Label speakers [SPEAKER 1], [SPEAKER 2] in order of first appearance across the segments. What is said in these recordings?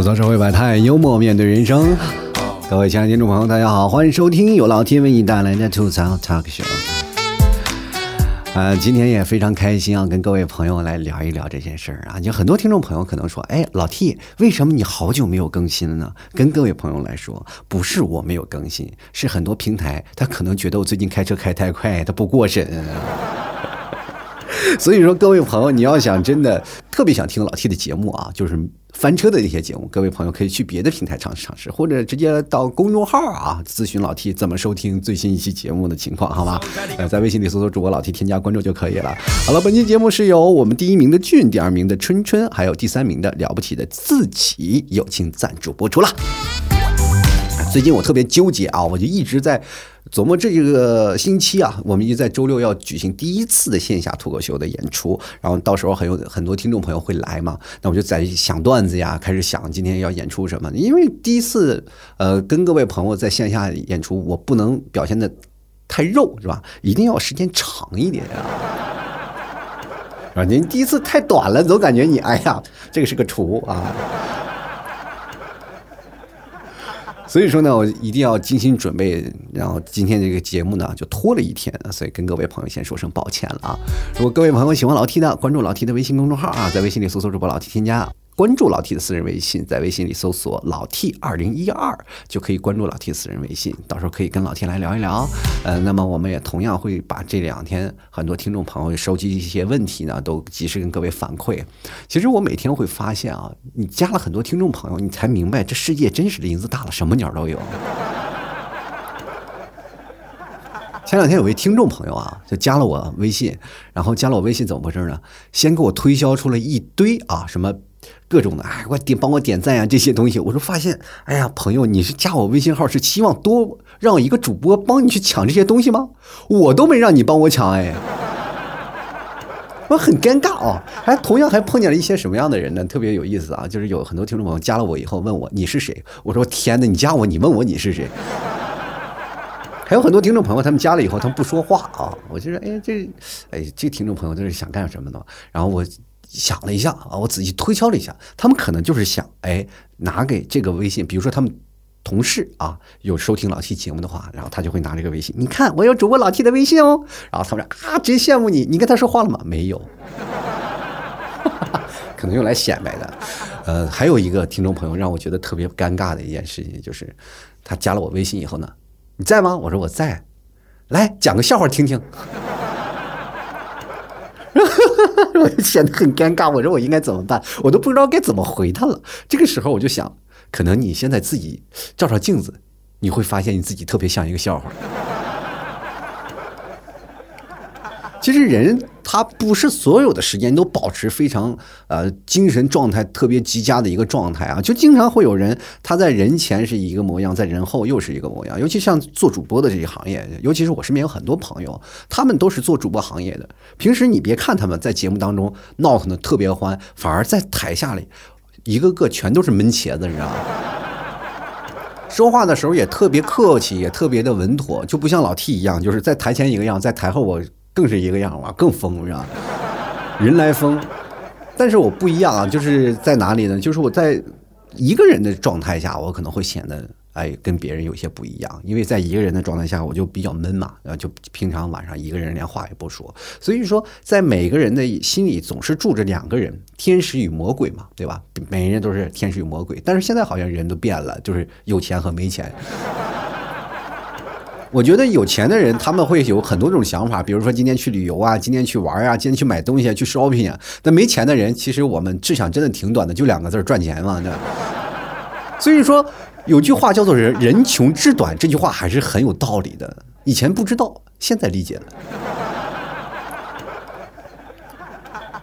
[SPEAKER 1] 吐槽社会百态，幽默面对人生。各位亲爱的听众朋友，大家好，欢迎收听由老天为你带来的吐槽 talk show。呃，今天也非常开心啊，跟各位朋友来聊一聊这件事儿啊。就很多听众朋友可能说，哎，老 T，为什么你好久没有更新了呢？跟各位朋友来说，不是我没有更新，是很多平台他可能觉得我最近开车开太快，他不过审。所以说，各位朋友，你要想真的特别想听老 T 的节目啊，就是翻车的那些节目，各位朋友可以去别的平台尝试尝试，或者直接到公众号啊咨询老 T 怎么收听最新一期节目的情况，好吗？呃，在微信里搜索主播老 T，添加关注就可以了。好了，本期节目是由我们第一名的俊，第二名的春春，还有第三名的了不起的自己友情赞助播出了。最近我特别纠结啊，我就一直在琢磨这个星期啊，我们一直在周六要举行第一次的线下脱口秀的演出，然后到时候很有很多听众朋友会来嘛，那我就在想段子呀，开始想今天要演出什么，因为第一次呃跟各位朋友在线下演出，我不能表现的太肉是吧？一定要时间长一点啊。啊，您第一次太短了，总感觉你哎呀，这个是个厨啊。所以说呢，我一定要精心准备，然后今天这个节目呢就拖了一天，所以跟各位朋友先说声抱歉了啊！如果各位朋友喜欢老 T 的，关注老 T 的微信公众号啊，在微信里搜索主播老 T 添加。关注老 T 的私人微信，在微信里搜索“老 T 二零一二”就可以关注老 T 私人微信，到时候可以跟老 T 来聊一聊。呃，那么我们也同样会把这两天很多听众朋友收集一些问题呢，都及时跟各位反馈。其实我每天会发现啊，你加了很多听众朋友，你才明白这世界真是林子大了，什么鸟都有。前两天有位听众朋友啊，就加了我微信，然后加了我微信怎么回事呢？先给我推销出了一堆啊什么。各种的，哎，我点帮我点赞呀，这些东西，我说发现，哎呀，朋友，你是加我微信号是期望多让一个主播帮你去抢这些东西吗？我都没让你帮我抢，哎，我很尴尬啊。还同样还碰见了一些什么样的人呢？特别有意思啊，就是有很多听众朋友加了我以后问我你是谁，我说天哪，你加我，你问我你是谁？还有很多听众朋友他们加了以后他们不说话啊，我就说，哎，这，哎，这听众朋友这是想干什么呢？然后我。想了一下啊，我仔细推敲了一下，他们可能就是想，哎，拿给这个微信，比如说他们同事啊有收听老 T 节目的话，然后他就会拿这个微信，你看我有主播老 T 的微信哦，然后他们说啊，真羡慕你，你跟他说话了吗？没有，可能用来显摆的。呃，还有一个听众朋友让我觉得特别尴尬的一件事情，就是他加了我微信以后呢，你在吗？我说我在，来讲个笑话听听。我就显得很尴尬，我说我应该怎么办？我都不知道该怎么回他了。这个时候我就想，可能你现在自己照照镜子，你会发现你自己特别像一个笑话。其实人他不是所有的时间都保持非常呃精神状态特别极佳的一个状态啊，就经常会有人他在人前是一个模样，在人后又是一个模样。尤其像做主播的这一行业，尤其是我身边有很多朋友，他们都是做主播行业的。平时你别看他们在节目当中闹腾的特别欢，反而在台下里一个个全都是闷茄子，你知道吗？说话的时候也特别客气，也特别的稳妥，就不像老 T 一样，就是在台前一个样，在台后我。更是一个样啊，更疯是吧？人来疯，但是我不一样啊，就是在哪里呢？就是我在一个人的状态下，我可能会显得哎跟别人有些不一样，因为在一个人的状态下，我就比较闷嘛，然后就平常晚上一个人连话也不说。所以说，在每个人的心里总是住着两个人，天使与魔鬼嘛，对吧？每个人都是天使与魔鬼，但是现在好像人都变了，就是有钱和没钱。我觉得有钱的人他们会有很多种想法，比如说今天去旅游啊，今天去玩啊，今天去买东西啊，去 shopping 啊。那没钱的人，其实我们志向真的挺短的，就两个字赚钱嘛。对吧所以说有句话叫做“人人穷志短”，这句话还是很有道理的。以前不知道，现在理解了。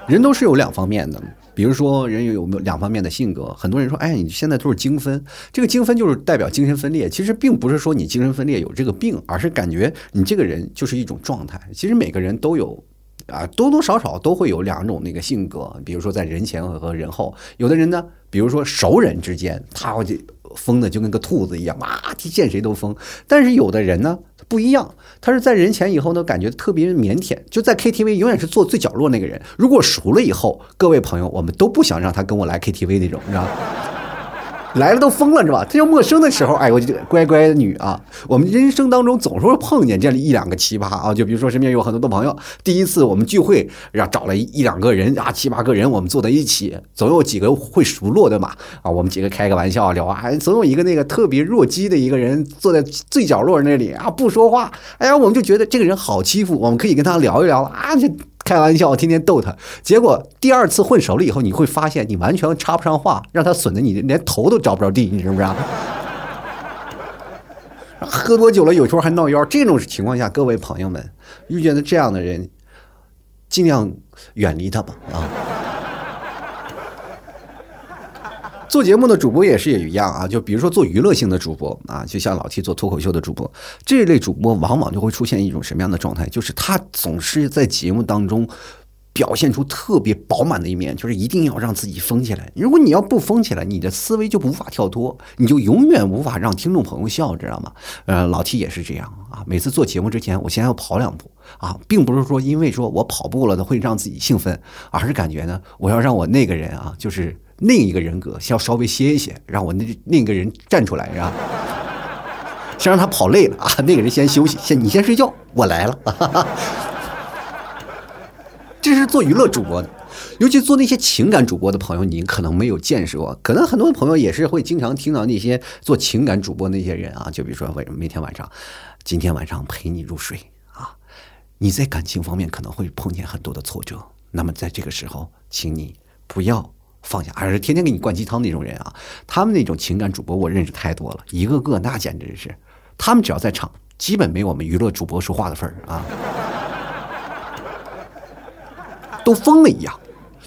[SPEAKER 1] 人都是有两方面的。比如说，人有有没有两方面的性格？很多人说，哎，你现在都是精分，这个精分就是代表精神分裂。其实并不是说你精神分裂有这个病，而是感觉你这个人就是一种状态。其实每个人都有，啊，多多少少都会有两种那个性格。比如说在人前和人后，有的人呢，比如说熟人之间，他就疯的就跟个兔子一样，哇，见谁都疯。但是有的人呢？不一样，他是在人前以后呢，感觉特别腼腆，就在 KTV 永远是坐最角落那个人。如果熟了以后，各位朋友，我们都不想让他跟我来 KTV 那种，你知道来了都疯了是吧？这要陌生的时候，哎，我就乖乖女啊。我们人生当中总是会碰见这样一两个奇葩啊，就比如说身边有很多的朋友，第一次我们聚会，然后找了一两个人啊，七八个人，我们坐在一起，总有几个会熟络的嘛啊，我们几个开个玩笑聊啊，总有一个那个特别弱鸡的一个人坐在最角落那里啊，不说话，哎呀，我们就觉得这个人好欺负，我们可以跟他聊一聊啊，就。开玩笑，天天逗他，结果第二次混熟了以后，你会发现你完全插不上话，让他损的你连头都着不着地，你知不知道？喝多酒了，有时候还闹腰，这种情况下，各位朋友们遇见的这样的人，尽量远离他吧啊。做节目的主播也是也一样啊，就比如说做娱乐性的主播啊，就像老 T 做脱口秀的主播，这类主播往往就会出现一种什么样的状态？就是他总是在节目当中表现出特别饱满的一面，就是一定要让自己疯起来。如果你要不疯起来，你的思维就无法跳脱，你就永远无法让听众朋友笑，知道吗？呃，老 T 也是这样啊，每次做节目之前，我先要跑两步啊，并不是说因为说我跑步了会让自己兴奋，而是感觉呢，我要让我那个人啊，就是。另一个人格先要稍微歇一歇，让我那另一个人站出来，是吧？先让他跑累了啊，那个人先休息，先你先睡觉，我来了。这是做娱乐主播的，尤其做那些情感主播的朋友，你可能没有见识过。可能很多朋友也是会经常听到那些做情感主播那些人啊，就比如说为什么每天晚上，今天晚上陪你入睡啊？你在感情方面可能会碰见很多的挫折，那么在这个时候，请你不要。放下，还是天天给你灌鸡汤那种人啊！他们那种情感主播，我认识太多了，一个个那简直是，他们只要在场，基本没我们娱乐主播说话的份儿啊，都疯了一样，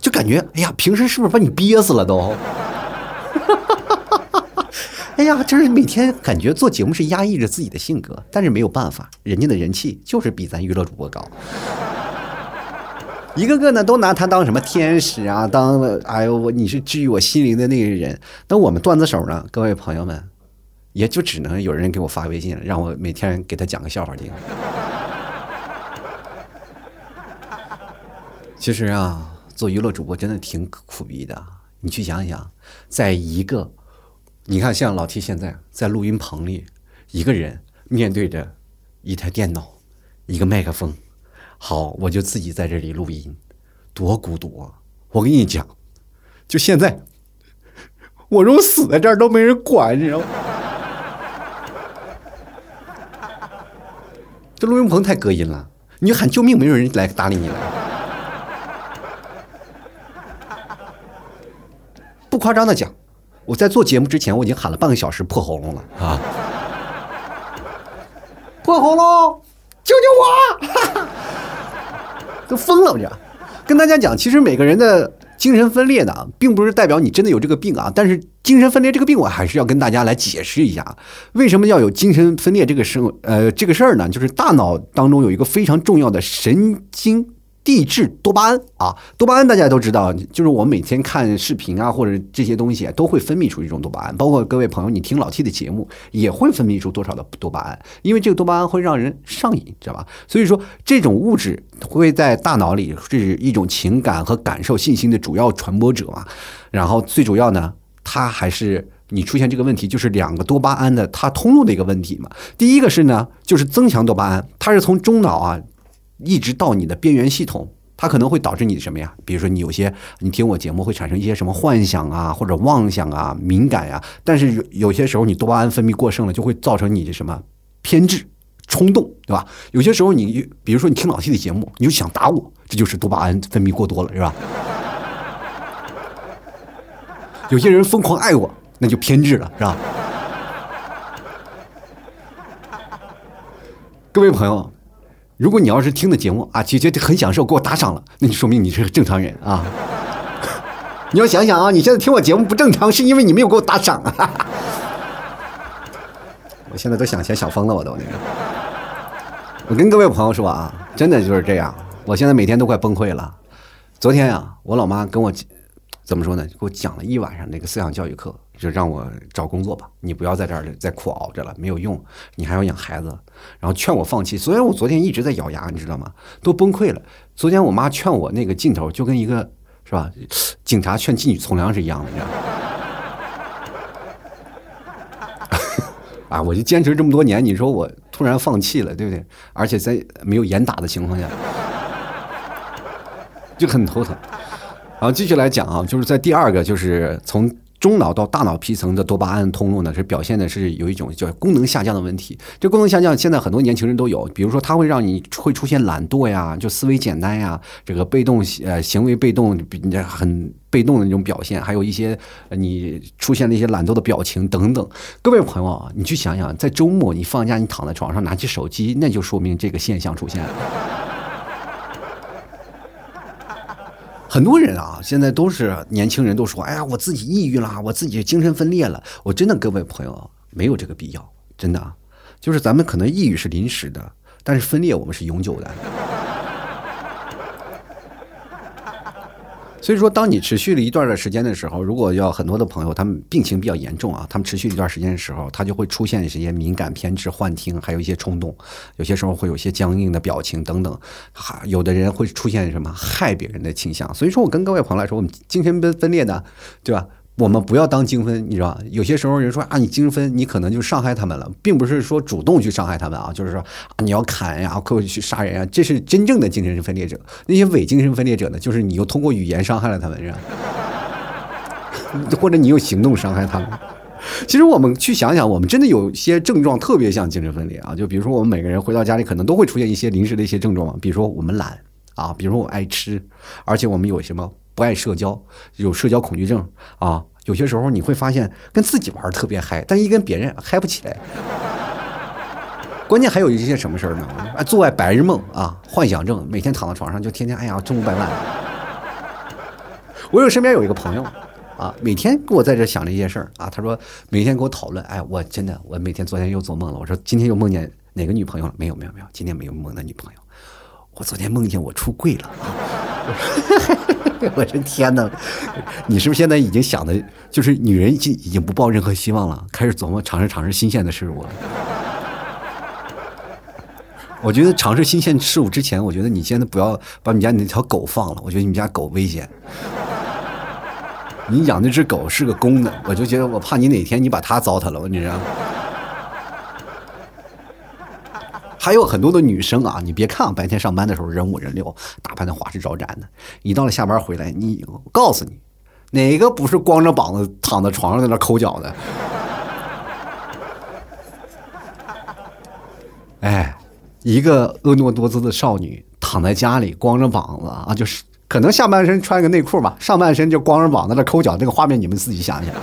[SPEAKER 1] 就感觉哎呀，平时是不是把你憋死了都？哎呀，就是每天感觉做节目是压抑着自己的性格，但是没有办法，人家的人气就是比咱娱乐主播高。一个个呢都拿他当什么天使啊？当哎呦我你是治愈我心灵的那个人。那我们段子手呢？各位朋友们，也就只能有人给我发微信，让我每天给他讲个笑话听。其实啊，做娱乐主播真的挺苦逼的。你去想想，在一个你看像老 T 现在在录音棚里，一个人面对着一台电脑，一个麦克风。好，我就自己在这里录音，多孤独啊！我跟你讲，就现在，我如果死在这儿都没人管，你知道吗？这录音棚太隔音了，你喊救命，没有人来搭理你了。不夸张的讲，我在做节目之前，我已经喊了半个小时破喉咙了啊！破喉咙，救救我！都疯了，我这跟大家讲，其实每个人的精神分裂呢，并不是代表你真的有这个病啊。但是精神分裂这个病，我还是要跟大家来解释一下，为什么要有精神分裂这个生呃这个事儿呢？就是大脑当中有一个非常重要的神经。地质多巴胺啊，多巴胺大家都知道，就是我们每天看视频啊，或者这些东西都会分泌出一种多巴胺。包括各位朋友，你听老 T 的节目也会分泌出多少的多巴胺，因为这个多巴胺会让人上瘾，知道吧？所以说这种物质会在大脑里是一种情感和感受信息的主要传播者嘛。然后最主要呢，它还是你出现这个问题，就是两个多巴胺的它通路的一个问题嘛。第一个是呢，就是增强多巴胺，它是从中脑啊。一直到你的边缘系统，它可能会导致你什么呀？比如说你有些你听我节目会产生一些什么幻想啊，或者妄想啊、敏感呀。但是有有些时候你多巴胺分泌过剩了，就会造成你的什么偏执、冲动，对吧？有些时候你比如说你听老 T 的节目，你就想打我，这就是多巴胺分泌过多了，是吧？有些人疯狂爱我，那就偏执了，是吧？各位朋友。如果你要是听的节目啊，姐姐很享受，给我打赏了，那就说明你是个正常人啊。你要想想啊，你现在听我节目不正常，是因为你没有给我打赏啊。我现在都想钱想疯了，我都那个。我跟各位朋友说啊，真的就是这样，我现在每天都快崩溃了。昨天呀，我老妈跟我怎么说呢？给我讲了一晚上那个思想教育课。就让我找工作吧，你不要在这儿再苦熬着了，没有用，你还要养孩子，然后劝我放弃。虽然我昨天一直在咬牙，你知道吗？都崩溃了。昨天我妈劝我那个劲头，就跟一个是吧，警察劝妓女从良是一样的，你知道吗？啊，我就坚持这么多年，你说我突然放弃了，对不对？而且在没有严打的情况下，就很头疼。然后继续来讲啊，就是在第二个，就是从。中脑到大脑皮层的多巴胺通路呢，是表现的是有一种叫功能下降的问题。这功能下降，现在很多年轻人都有，比如说它会让你会出现懒惰呀，就思维简单呀，这个被动呃行为被动，比很被动的那种表现，还有一些你出现了一些懒惰的表情等等。各位朋友啊，你去想想，在周末你放假，你躺在床上拿起手机，那就说明这个现象出现了。很多人啊，现在都是年轻人，都说：“哎呀，我自己抑郁了，我自己精神分裂了。”我真的，各位朋友，没有这个必要，真的，就是咱们可能抑郁是临时的，但是分裂我们是永久的。所以说，当你持续了一段的时间的时候，如果要很多的朋友，他们病情比较严重啊，他们持续一段时间的时候，他就会出现一些敏感、偏执、幻听，还有一些冲动，有些时候会有些僵硬的表情等等，还有的人会出现什么害别人的倾向。所以说我跟各位朋友来说，我们精神分分裂的，对吧？我们不要当精分，你知道吧？有些时候人说啊，你精分，你可能就伤害他们了，并不是说主动去伤害他们啊，就是说啊你要砍呀，或者去杀人啊，这是真正的精神分裂者。那些伪精神分裂者呢，就是你又通过语言伤害了他们，是吧？或者你用行动伤害他们。其实我们去想想，我们真的有些症状特别像精神分裂啊，就比如说我们每个人回到家里，可能都会出现一些临时的一些症状，比如说我们懒啊，比如说我爱吃，而且我们有什么不爱社交，有社交恐惧症啊。有些时候你会发现跟自己玩特别嗨，但一跟别人嗨不起来。关键还有一些什么事儿呢？啊，做爱白日梦啊，幻想症，每天躺在床上就天天哎呀中五百万。我有身边有一个朋友啊，每天跟我在这想这些事儿啊，他说每天跟我讨论，哎，我真的我每天昨天又做梦了。我说今天又梦见哪个女朋友了？没有没有没有，今天没有梦到女朋友。我昨天梦见我出柜了。我这天哪！你是不是现在已经想的，就是女人已经已经不抱任何希望了，开始琢磨尝试尝试新鲜的事物了？我觉得尝试新鲜事物之前，我觉得你现在不要把你家那条狗放了，我觉得你家狗危险。你养那只狗是个公的，我就觉得我怕你哪天你把它糟蹋了，你知道。还有很多的女生啊，你别看白天上班的时候人五人六，打扮的花枝招展的，一到了下班回来，你我告诉你，哪个不是光着膀子躺在床上在那抠脚的？哎，一个婀娜多姿的少女躺在家里光着膀子啊，就是可能下半身穿个内裤吧，上半身就光着膀子在那抠脚，这个画面你们自己想想。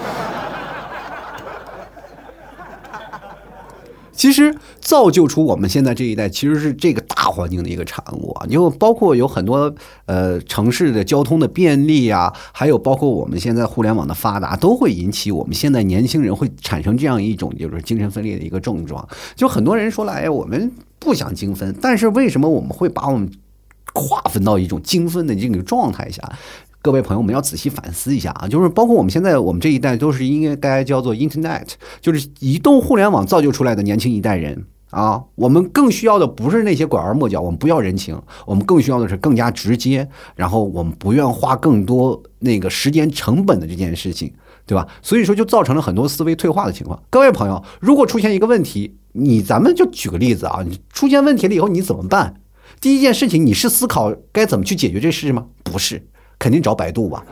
[SPEAKER 1] 其实造就出我们现在这一代，其实是这个大环境的一个产物啊。就包括有很多呃城市的交通的便利啊，还有包括我们现在互联网的发达，都会引起我们现在年轻人会产生这样一种就是精神分裂的一个症状。就很多人说了，哎，我们不想精分，但是为什么我们会把我们划分到一种精分的这个状态下？各位朋友们要仔细反思一下啊，就是包括我们现在我们这一代都是应该叫做 Internet，就是移动互联网造就出来的年轻一代人啊。我们更需要的不是那些拐弯抹角，我们不要人情，我们更需要的是更加直接，然后我们不愿花更多那个时间成本的这件事情，对吧？所以说就造成了很多思维退化的情况。各位朋友，如果出现一个问题，你咱们就举个例子啊，你出现问题了以后你怎么办？第一件事情你是思考该怎么去解决这事吗？不是。肯定找百度吧，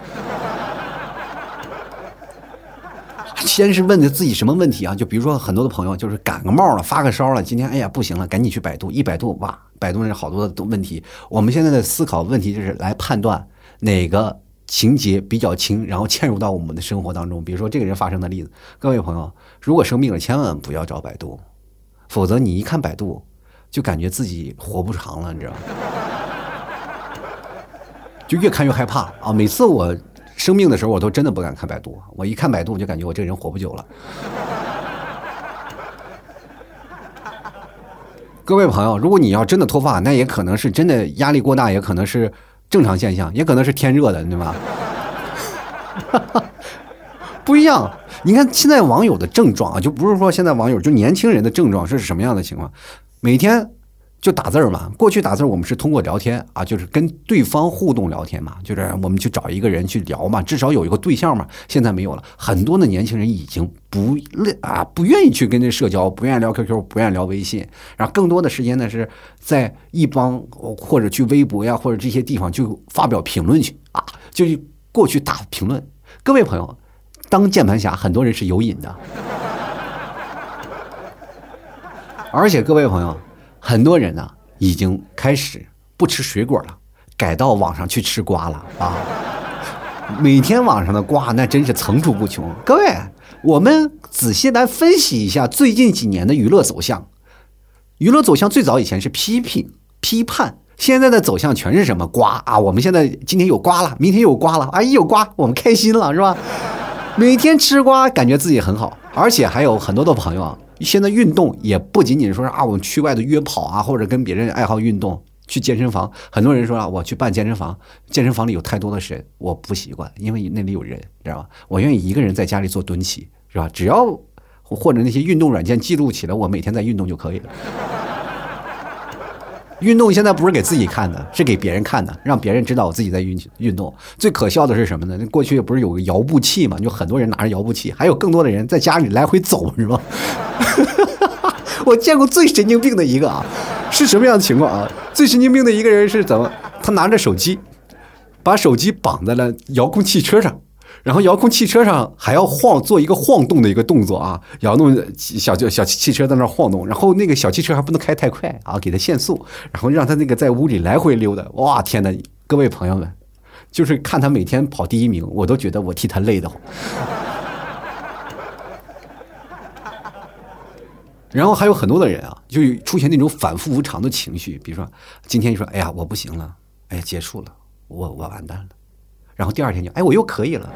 [SPEAKER 1] 先是问的自己什么问题啊？就比如说很多的朋友就是感个冒了，发个烧了，今天哎呀不行了，赶紧去百度，一百度哇，百度那好多的问题。我们现在的思考问题就是来判断哪个情节比较轻，然后嵌入到我们的生活当中。比如说这个人发生的例子，各位朋友，如果生病了，千万不要找百度，否则你一看百度，就感觉自己活不长了，你知道吗？就越看越害怕啊！每次我生病的时候，我都真的不敢看百度。我一看百度，我就感觉我这人活不久了。各位朋友，如果你要真的脱发，那也可能是真的压力过大，也可能是正常现象，也可能是天热的，对吧？不一样。你看现在网友的症状啊，就不是说现在网友就年轻人的症状是什么样的情况？每天。就打字儿嘛。过去打字儿我们是通过聊天啊，就是跟对方互动聊天嘛，就是我们去找一个人去聊嘛，至少有一个对象嘛。现在没有了，很多的年轻人已经不啊不愿意去跟这社交，不愿意聊 QQ，不愿意聊微信，然后更多的时间呢是在一帮或者去微博呀或者这些地方就发表评论去啊，就过去打评论。各位朋友，当键盘侠很多人是有瘾的，而且各位朋友。很多人呢，已经开始不吃水果了，改到网上去吃瓜了啊！每天网上的瓜那真是层出不穷。各位，我们仔细来分析一下最近几年的娱乐走向。娱乐走向最早以前是批评、批判，现在的走向全是什么瓜啊？我们现在今天有瓜了，明天有瓜了，啊，一有瓜我们开心了，是吧？每天吃瓜，感觉自己很好，而且还有很多的朋友啊。现在运动也不仅仅说是啊，我们去外头约跑啊，或者跟别人爱好运动去健身房。很多人说啊，我去办健身房，健身房里有太多的人，我不习惯，因为那里有人，知道吧？我愿意一个人在家里做蹲起，是吧？只要或者那些运动软件记录起来，我每天在运动就可以了。运动现在不是给自己看的，是给别人看的，让别人知道我自己在运运动。最可笑的是什么呢？那过去不是有个摇步器嘛？就很多人拿着摇步器，还有更多的人在家里来回走，是吧？我见过最神经病的一个啊，是什么样的情况啊？最神经病的一个人是怎么？他拿着手机，把手机绑在了遥控汽车上。然后遥控汽车上还要晃，做一个晃动的一个动作啊，摇动小就小汽车在那晃动，然后那个小汽车还不能开太快啊，给它限速，然后让他那个在屋里来回溜达。哇，天哪！各位朋友们，就是看他每天跑第一名，我都觉得我替他累得慌。然后还有很多的人啊，就出现那种反复无常的情绪，比如说今天你说，哎呀，我不行了，哎，结束了，我我完蛋了。然后第二天就哎，我又可以了。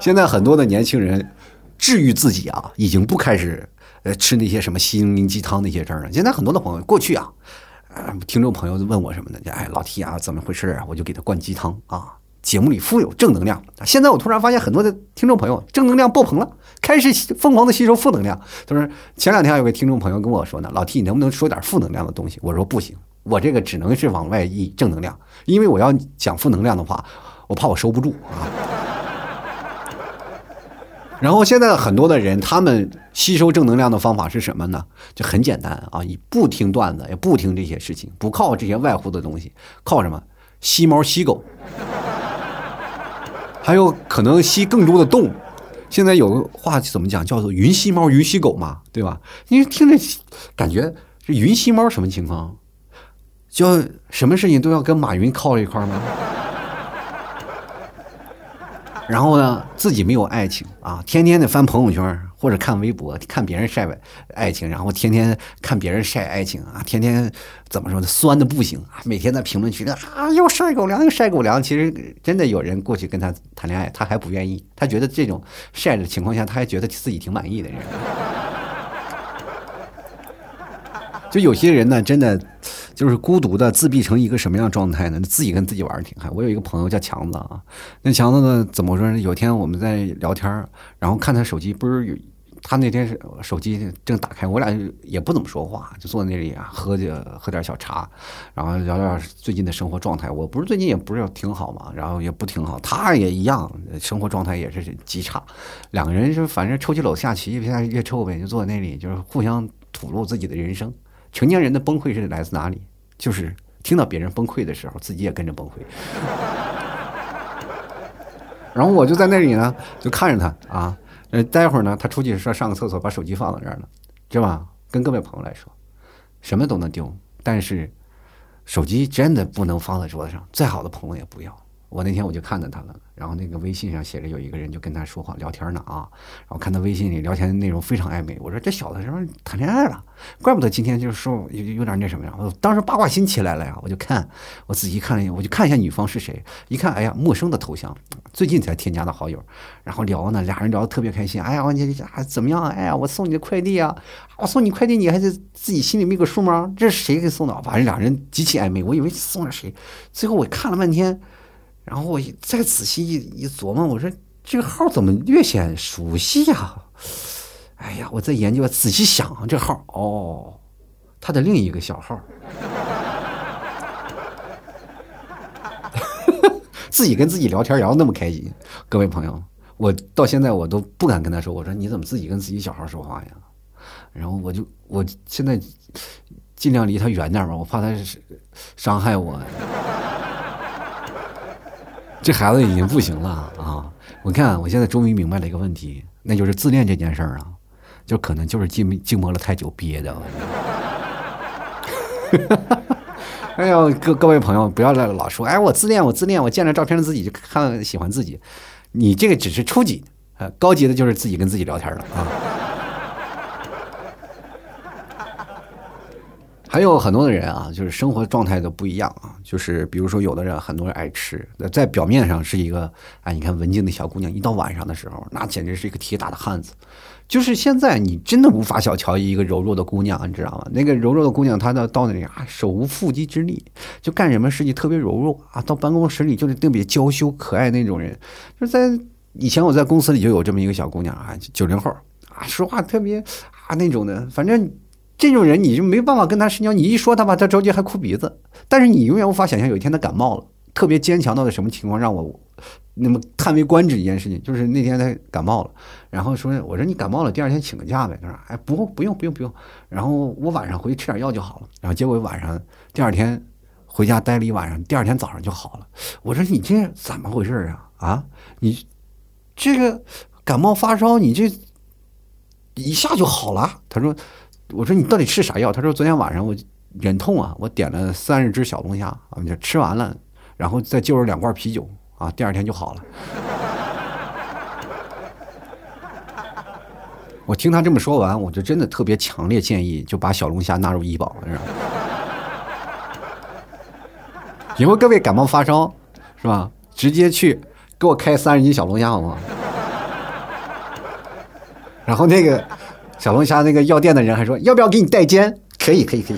[SPEAKER 1] 现在很多的年轻人治愈自己啊，已经不开始呃吃那些什么心灵鸡汤那些事儿了。现在很多的朋友过去啊，听众朋友问我什么呢？哎，老 T 啊，怎么回事啊？我就给他灌鸡汤啊，节目里富有正能量。现在我突然发现很多的听众朋友正能量爆棚了，开始疯狂的吸收负能量。他说前两天有个听众朋友跟我说呢，老 T 你能不能说点负能量的东西？我说不行。我这个只能是往外溢正能量，因为我要讲负能量的话，我怕我收不住啊。然后现在很多的人，他们吸收正能量的方法是什么呢？就很简单啊，你不听段子，也不听这些事情，不靠这些外乎的东西，靠什么？吸猫吸狗，还有可能吸更多的动物。现在有个话怎么讲？叫做“云吸猫，云吸狗”嘛，对吧？因为听着感觉这云吸猫什么情况？就什么事情都要跟马云靠一块吗？然后呢，自己没有爱情啊，天天的翻朋友圈或者看微博，看别人晒爱情，然后天天看别人晒爱情啊，天天怎么说呢，酸的不行啊，每天在评论区啊又晒狗粮又晒狗粮。其实真的有人过去跟他谈恋爱，他还不愿意，他觉得这种晒的情况下，他还觉得自己挺满意的人。就有些人呢，真的。就是孤独的自闭成一个什么样状态呢？自己跟自己玩挺嗨。我有一个朋友叫强子啊，那强子呢，怎么说呢？有天我们在聊天然后看他手机，不是有他那天是手机正打开，我俩也不怎么说话，就坐在那里啊，喝着喝点小茶，然后聊聊最近的生活状态。我不是最近也不是挺好嘛，然后也不挺好，他也一样，生活状态也是极差。两个人就反正抽起楼下棋，越下越臭呗，就坐在那里，就是互相吐露自己的人生。成年人的崩溃是来自哪里？就是听到别人崩溃的时候，自己也跟着崩溃。然后我就在那里呢，就看着他啊。呃，待会儿呢，他出去说上个厕所，把手机放在这儿了，是吧？跟各位朋友来说，什么都能丢，但是手机真的不能放在桌子上，再好的朋友也不要。我那天我就看到他了，然后那个微信上写着有一个人就跟他说话聊天呢啊，然后看他微信里聊天的内容非常暧昧，我说这小子是不是谈恋爱了？怪不得今天就是说有有点那什么呀，我当时八卦心起来了呀，我就看我仔细看了一眼，我就看一下女方是谁，一看哎呀陌生的头像，最近才添加的好友，然后聊呢，俩人聊得特别开心，哎呀我你还怎么样？哎呀我送你的快递啊，我送你快递你还是自己心里没个数吗？这是谁给送的？反正俩人极其暧昧，我以为送了谁，最后我看了半天。然后我再仔细一一琢磨，我说这个号怎么略显熟悉呀？哎呀，我在研究，仔细想这号哦，他的另一个小号，自己跟自己聊天聊那么开心，各位朋友，我到现在我都不敢跟他说，我说你怎么自己跟自己小号说话呀？然后我就我现在尽量离他远点吧，我怕他伤害我。这孩子已经不行了啊！我看我现在终于明白了一个问题，那就是自恋这件事儿啊，就可能就是静静默了太久憋的。哎呦，各各位朋友，不要来老说，哎，我自恋，我自恋，我见着照片的自己就看喜欢自己，你这个只是初级，呃，高级的就是自己跟自己聊天了啊。还有很多的人啊，就是生活状态都不一样啊。就是比如说，有的人很多人爱吃，在表面上是一个哎，你看文静的小姑娘，一到晚上的时候，那简直是一个铁打的汉子。就是现在你真的无法小瞧一个柔弱的姑娘，你知道吗？那个柔弱的姑娘，她到到那里啊，手无缚鸡之力，就干什么事情特别柔弱啊。到办公室里就是特别娇羞可爱那种人。就在以前我在公司里就有这么一个小姑娘啊，九零后啊，说话特别啊那种的，反正。这种人你就没办法跟他深交，你一说他吧，他着急还哭鼻子。但是你永远无法想象有一天他感冒了，特别坚强到的什么情况，让我那么叹为观止一件事情，就是那天他感冒了，然后说我说你感冒了，第二天请个假呗。他说哎不不用不用不用，然后我晚上回去吃点药就好了。然后结果晚上第二天回家待了一晚上，第二天早上就好了。我说你这怎么回事啊啊？你这个感冒发烧你这一下就好了？他说。我说你到底吃啥药？他说昨天晚上我忍痛啊，我点了三十只小龙虾啊，就吃完了，然后再就着两罐啤酒啊，第二天就好了。我听他这么说完，我就真的特别强烈建议，就把小龙虾纳入医保，是吧？以后各位感冒发烧是吧？直接去给我开三十斤小龙虾好吗？然后那个。小龙虾那个药店的人还说要不要给你代煎？可以，可以，可以。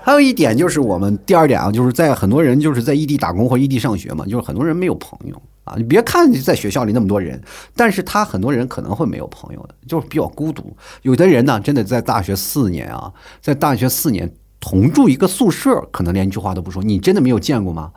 [SPEAKER 1] 还有一点就是我们第二点啊，就是在很多人就是在异地打工或异地上学嘛，就是很多人没有朋友啊。你别看在学校里那么多人，但是他很多人可能会没有朋友的，就是比较孤独。有的人呢，真的在大学四年啊，在大学四年同住一个宿舍，可能连一句话都不说。你真的没有见过吗？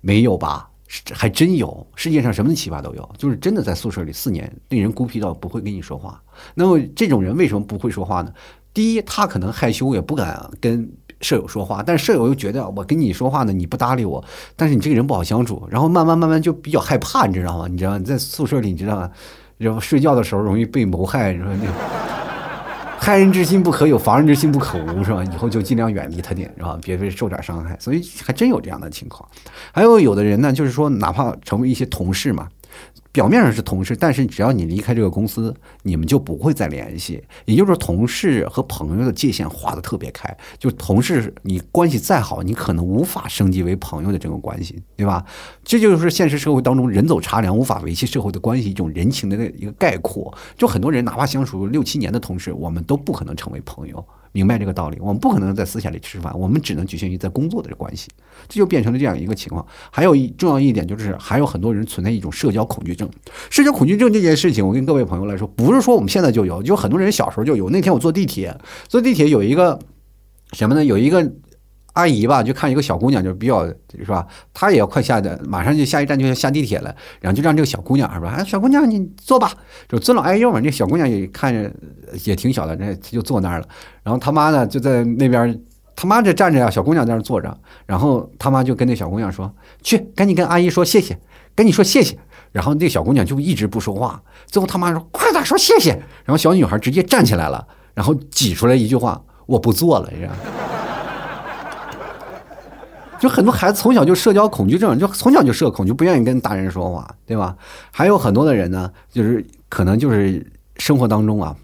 [SPEAKER 1] 没有吧？还真有，世界上什么奇葩都有，就是真的在宿舍里四年，令人孤僻到不会跟你说话。那么这种人为什么不会说话呢？第一，他可能害羞，也不敢跟舍友说话，但舍友又觉得我跟你说话呢，你不搭理我，但是你这个人不好相处，然后慢慢慢慢就比较害怕，你知道吗？你知道你在宿舍里，你知道吗？然后睡觉的时候容易被谋害，你说那。害人之心不可有，防人之心不可无，是吧？以后就尽量远离他点，是吧？别被受点伤害。所以还真有这样的情况。还有有的人呢，就是说，哪怕成为一些同事嘛。表面上是同事，但是只要你离开这个公司，你们就不会再联系。也就是说，同事和朋友的界限划得特别开。就同事，你关系再好，你可能无法升级为朋友的这种关系，对吧？这就是现实社会当中人走茶凉，无法维系社会的关系一种人情的一个概括。就很多人，哪怕相处六七年的同事，我们都不可能成为朋友。明白这个道理，我们不可能在私下里吃饭，我们只能局限于在工作的关系，这就变成了这样一个情况。还有一重要一点就是，还有很多人存在一种社交恐惧症。社交恐惧症这件事情，我跟各位朋友来说，不是说我们现在就有，就很多人小时候就有。那天我坐地铁，坐地铁有一个什么呢？有一个。阿姨吧，就看一个小姑娘，就比较是吧？她也要快下的，马上就下一站就要下地铁了，然后就让这个小姑娘是吧？哎，小姑娘你坐吧，就尊老爱幼嘛。那小姑娘也看着也挺小的，那她就坐那儿了。然后他妈呢就在那边，他妈这站着呀，小姑娘在那坐着。然后他妈就跟那小姑娘说：“去，赶紧跟阿姨说谢谢，跟你说谢谢。”然后那小姑娘就一直不说话。最后他妈说：“快点说谢谢。”然后小女孩直接站起来了，然后挤出来一句话：“我不坐了。”是吧？就很多孩子从小就社交恐惧症，就从小就社恐，就不愿意跟大人说话，对吧？还有很多的人呢，就是可能就是生活当中啊，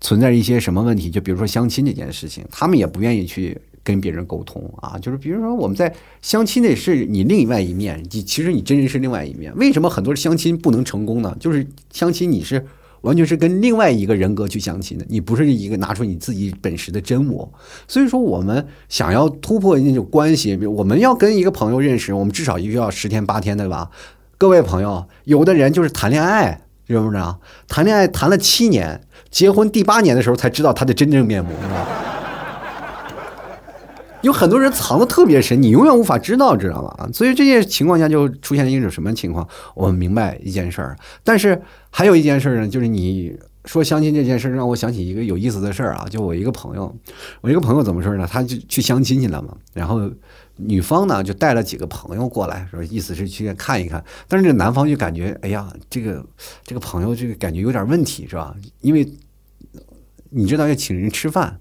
[SPEAKER 1] 存在一些什么问题，就比如说相亲这件事情，他们也不愿意去跟别人沟通啊。就是比如说我们在相亲的是你另外一面，你其实你真人是另外一面。为什么很多相亲不能成功呢？就是相亲你是。完全是跟另外一个人格去相亲的，你不是一个拿出你自己本实的真我。所以说，我们想要突破那种关系，我们要跟一个朋友认识，我们至少需要十天八天，的吧？各位朋友，有的人就是谈恋爱，知不知道？谈恋爱谈了七年，结婚第八年的时候才知道他的真正面目，对吧？有很多人藏的特别深，你永远无法知道，知道吗？所以这些情况下就出现一种什么情况？我们明白一件事儿，但是还有一件事儿呢，就是你说相亲这件事儿，让我想起一个有意思的事儿啊。就我一个朋友，我一个朋友怎么说呢？他就去相亲去了嘛，然后女方呢就带了几个朋友过来，说意思是去看一看，但是这男方就感觉，哎呀，这个这个朋友这个感觉有点问题，是吧？因为你知道要请人吃饭。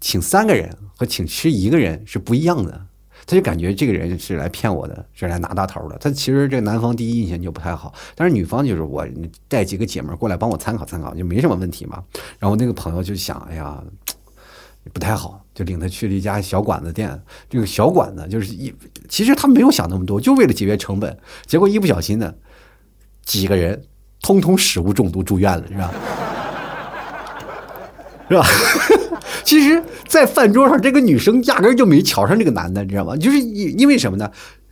[SPEAKER 1] 请三个人和请吃一个人是不一样的，他就感觉这个人是来骗我的，是来拿大头的。他其实这男方第一印象就不太好，但是女方就是我带几个姐们过来帮我参考参考，就没什么问题嘛。然后那个朋友就想，哎呀，不太好，就领他去了一家小馆子店。这个小馆子就是一，其实他没有想那么多，就为了节约成本。结果一不小心呢，几个人通通食物中毒住院了，是吧？是吧？其实，在饭桌上，这个女生压根就没瞧上这个男的，你知道吗？就是因因为什么呢？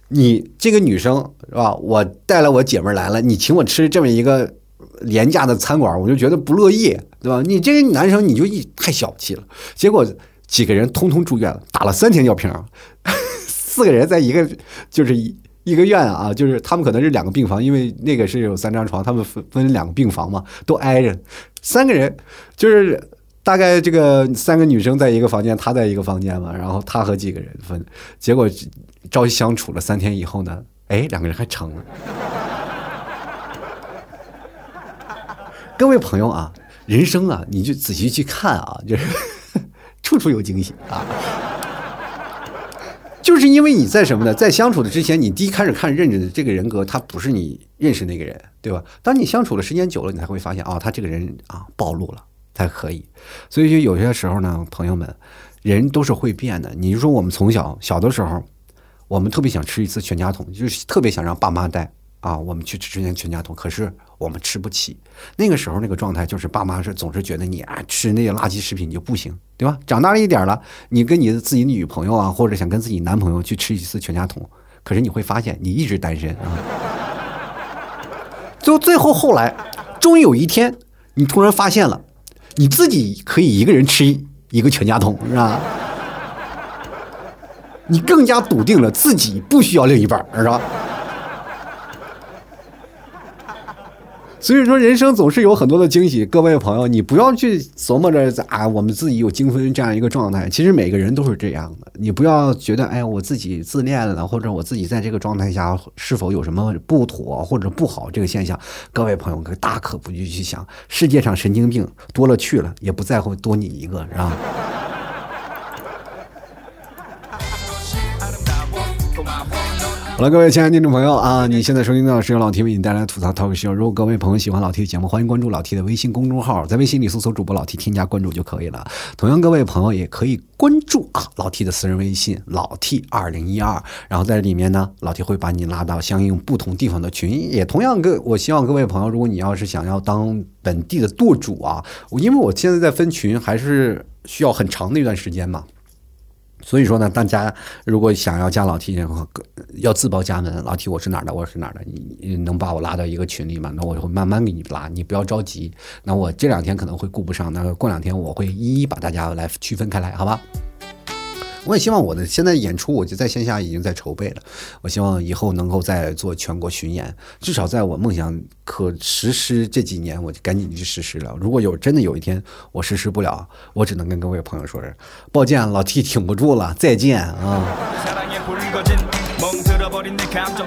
[SPEAKER 1] 你这个女生是吧？我带了我姐妹来了，你请我吃这么一个廉价的餐馆，我就觉得不乐意，对吧？你这个男生你就一太小气了。结果几个人通通住院了，打了三天吊瓶，四个人在一个就是一一个院啊，就是他们可能是两个病房，因为那个是有三张床，他们分分两个病房嘛，都挨着，三个人就是。大概这个三个女生在一个房间，他在一个房间嘛，然后他和几个人分，结果朝夕相处了三天以后呢，哎，两个人还成了。各位朋友啊，人生啊，你就仔细去看啊，就是 处处有惊喜啊。就是因为你在什么呢？在相处的之前，你第一开始看认识的这个人格，他不是你认识那个人，对吧？当你相处的时间久了，你才会发现，哦，他这个人啊，暴露了。才可以，所以就有些时候呢，朋友们，人都是会变的。你就说我们从小小的时候，我们特别想吃一次全家桶，就是特别想让爸妈带啊，我们去吃全全家桶。可是我们吃不起。那个时候那个状态就是爸妈是总是觉得你啊吃那些垃圾食品就不行，对吧？长大了一点了，你跟你的自己女朋友啊，或者想跟自己男朋友去吃一次全家桶，可是你会发现你一直单身啊。就最后后来，终于有一天，你突然发现了。你自己可以一个人吃一个全家桶，是吧？你更加笃定了自己不需要另一半，是吧？所以说，人生总是有很多的惊喜。各位朋友，你不要去琢磨着啊，我们自己有精分这样一个状态。其实每个人都是这样的。你不要觉得，哎，我自己自恋了，或者我自己在这个状态下是否有什么不妥或者不好这个现象。各位朋友，可大可不必去想。世界上神经病多了去了，也不在乎多你一个，是吧？好了，各位亲爱的听众朋友啊，你现在收听到是由老 T 为你带来的吐槽 talk show。如果各位朋友喜欢老 T 的节目，欢迎关注老 T 的微信公众号，在微信里搜索主播老 T，添加关注就可以了。同样，各位朋友也可以关注啊老 T 的私人微信老 T 二零一二，然后在里面呢，老 T 会把你拉到相应不同地方的群。也同样，各我希望各位朋友，如果你要是想要当本地的舵主啊，因为我现在在分群，还是需要很长的一段时间嘛。所以说呢，大家如果想要加老 T 的话，要自报家门。老 T，我是哪儿的？我是哪儿的？你你能把我拉到一个群里吗？那我会慢慢给你拉，你不要着急。那我这两天可能会顾不上，那过两天我会一一把大家来区分开来，好吧？我也希望我的现在演出，我就在线下已经在筹备了。我希望以后能够再做全国巡演，至少在我梦想可实施这几年，我就赶紧去实施了。如果有真的有一天我实施不了，我只能跟各位朋友说：抱歉，老 T 挺不住了，再见啊！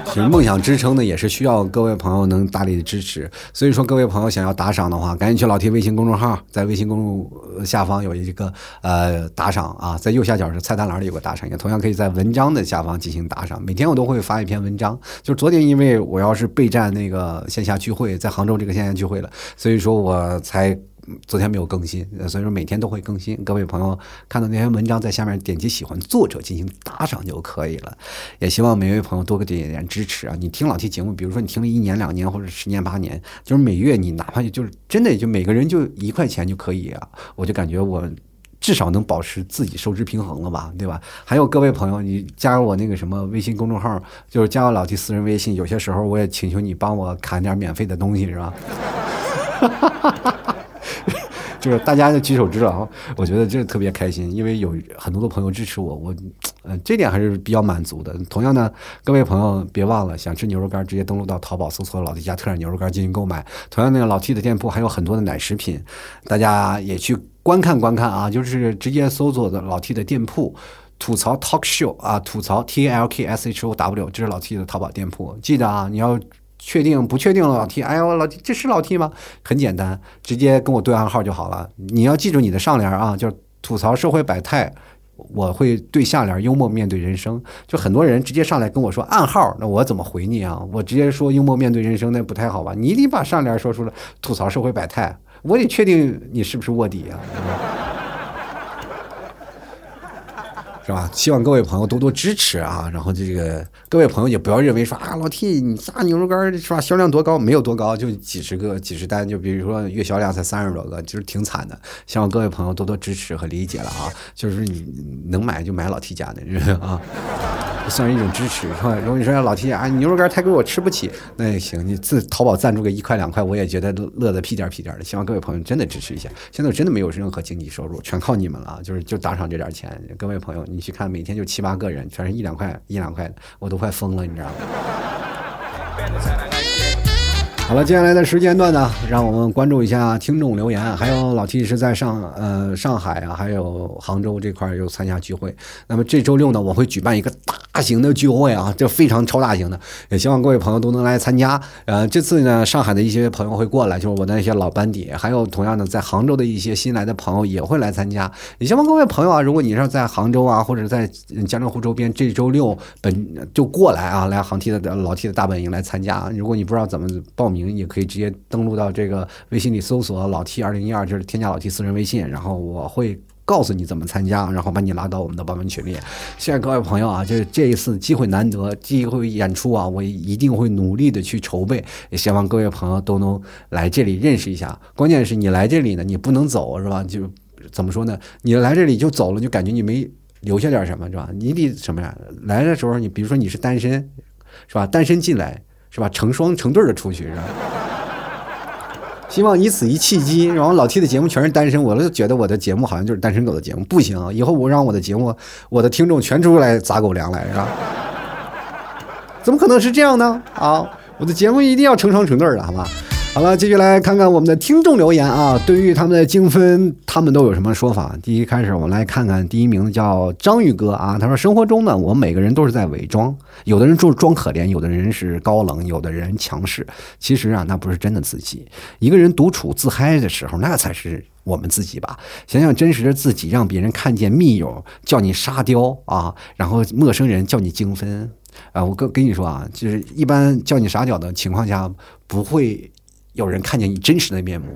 [SPEAKER 1] 其实梦想支撑呢，也是需要各位朋友能大力的支持。所以说，各位朋友想要打赏的话，赶紧去老 T 微信公众号，在微信公众下方有一个呃打赏啊，在右下角是菜单栏里有个打赏，也同样可以在文章的下方进行打赏。每天我都会发一篇文章，就是昨天因为我要是备战那个线下聚会，在杭州这个线下聚会了，所以说我才。昨天没有更新，所以说每天都会更新。各位朋友看到那篇文章，在下面点击喜欢作者进行打赏就可以了。也希望每位朋友多给点点支持啊！你听老提节目，比如说你听了一年、两年或者十年、八年，就是每月你哪怕就是真的就每个人就一块钱就可以啊，我就感觉我至少能保持自己收支平衡了吧，对吧？还有各位朋友，你加入我那个什么微信公众号，就是加我老提私人微信，有些时候我也请求你帮我砍点免费的东西，是吧？就是大家就举手之劳，我觉得这特别开心，因为有很多的朋友支持我，我，呃，这点还是比较满足的。同样呢，各位朋友别忘了，想吃牛肉干，直接登录到淘宝搜索“老 T 家特产牛肉干”进行购买。同样呢，老 T 的店铺还有很多的奶食品，大家也去观看观看啊，就是直接搜索的老 T 的店铺。吐槽 Talk Show 啊，吐槽 T A L K S H O W”，这是老 T 的淘宝店铺。记得啊，你要确定不确定老 T，哎呦老 T 这是老 T 吗？很简单，直接跟我对暗号就好了。你要记住你的上联啊，就是吐槽社会百态，我会对下联幽默面对人生。就很多人直接上来跟我说暗号，那我怎么回你啊？我直接说幽默面对人生，那不太好吧？你得把上联说出来，吐槽社会百态，我得确定你是不是卧底啊。是吧？希望各位朋友多多支持啊！然后这个各位朋友也不要认为说啊，老 T 你炸牛肉干是吧？销量多高？没有多高，就几十个、几十单。就比如说月销量才三十多个，就是挺惨的。希望各位朋友多多支持和理解了啊！就是你能买就买老 T 家的，啊。算是一种支持，是吧？如果你说老提啊，牛肉干太贵，我吃不起，那也行，你自淘宝赞助个一块两块，我也觉得乐得屁颠屁颠的。希望各位朋友真的支持一下。现在我真的没有任何经济收入，全靠你们了，就是就打赏这点钱。各位朋友，你去看，每天就七八个人，全是一两块一两块的，我都快疯了，你知道吗？好了，接下来的时间段呢，让我们关注一下听众留言。还有老 T 是在上呃上海啊，还有杭州这块又参加聚会。那么这周六呢，我会举办一个大型的聚会啊，这非常超大型的，也希望各位朋友都能来参加。呃，这次呢，上海的一些朋友会过来，就是我的那些老班底，还有同样的在杭州的一些新来的朋友也会来参加。也希望各位朋友啊，如果你是在杭州啊，或者在江浙沪周边，这周六本就过来啊，来杭 T 的老 T 的大本营来参加。如果你不知道怎么报名。名也可以直接登录到这个微信里搜索“老 T 二零一二”，就是添加老 T 私人微信，然后我会告诉你怎么参加，然后把你拉到我们的报名群里。谢谢各位朋友啊，就是这一次机会难得，机会演出啊，我一定会努力的去筹备，也希望各位朋友都能来这里认识一下。关键是你来这里呢，你不能走是吧？就怎么说呢？你来这里就走了，就感觉你没留下点什么是吧？你得什么呀？来的时候你比如说你是单身是吧？单身进来。是吧？成双成对的出去是吧？希望以此一契机，然后老 T 的节目全是单身，我就觉得我的节目好像就是单身狗的节目，不行，以后我让我的节目，我的听众全出来砸狗粮来，是吧？怎么可能是这样呢？啊，我的节目一定要成双成对的，好吗？好了，继续来看看我们的听众留言啊。对于他们的精分，他们都有什么说法？第一开始，我们来看看第一名叫张宇哥啊。他说：“生活中呢，我们每个人都是在伪装，有的人就是装可怜，有的人是高冷，有的人强势。其实啊，那不是真的自己。一个人独处自嗨的时候，那才是我们自己吧。想想真实的自己，让别人看见密友叫你沙雕啊，然后陌生人叫你精分啊。我跟跟你说啊，就是一般叫你傻屌的情况下，不会。”有人看见你真实的面目，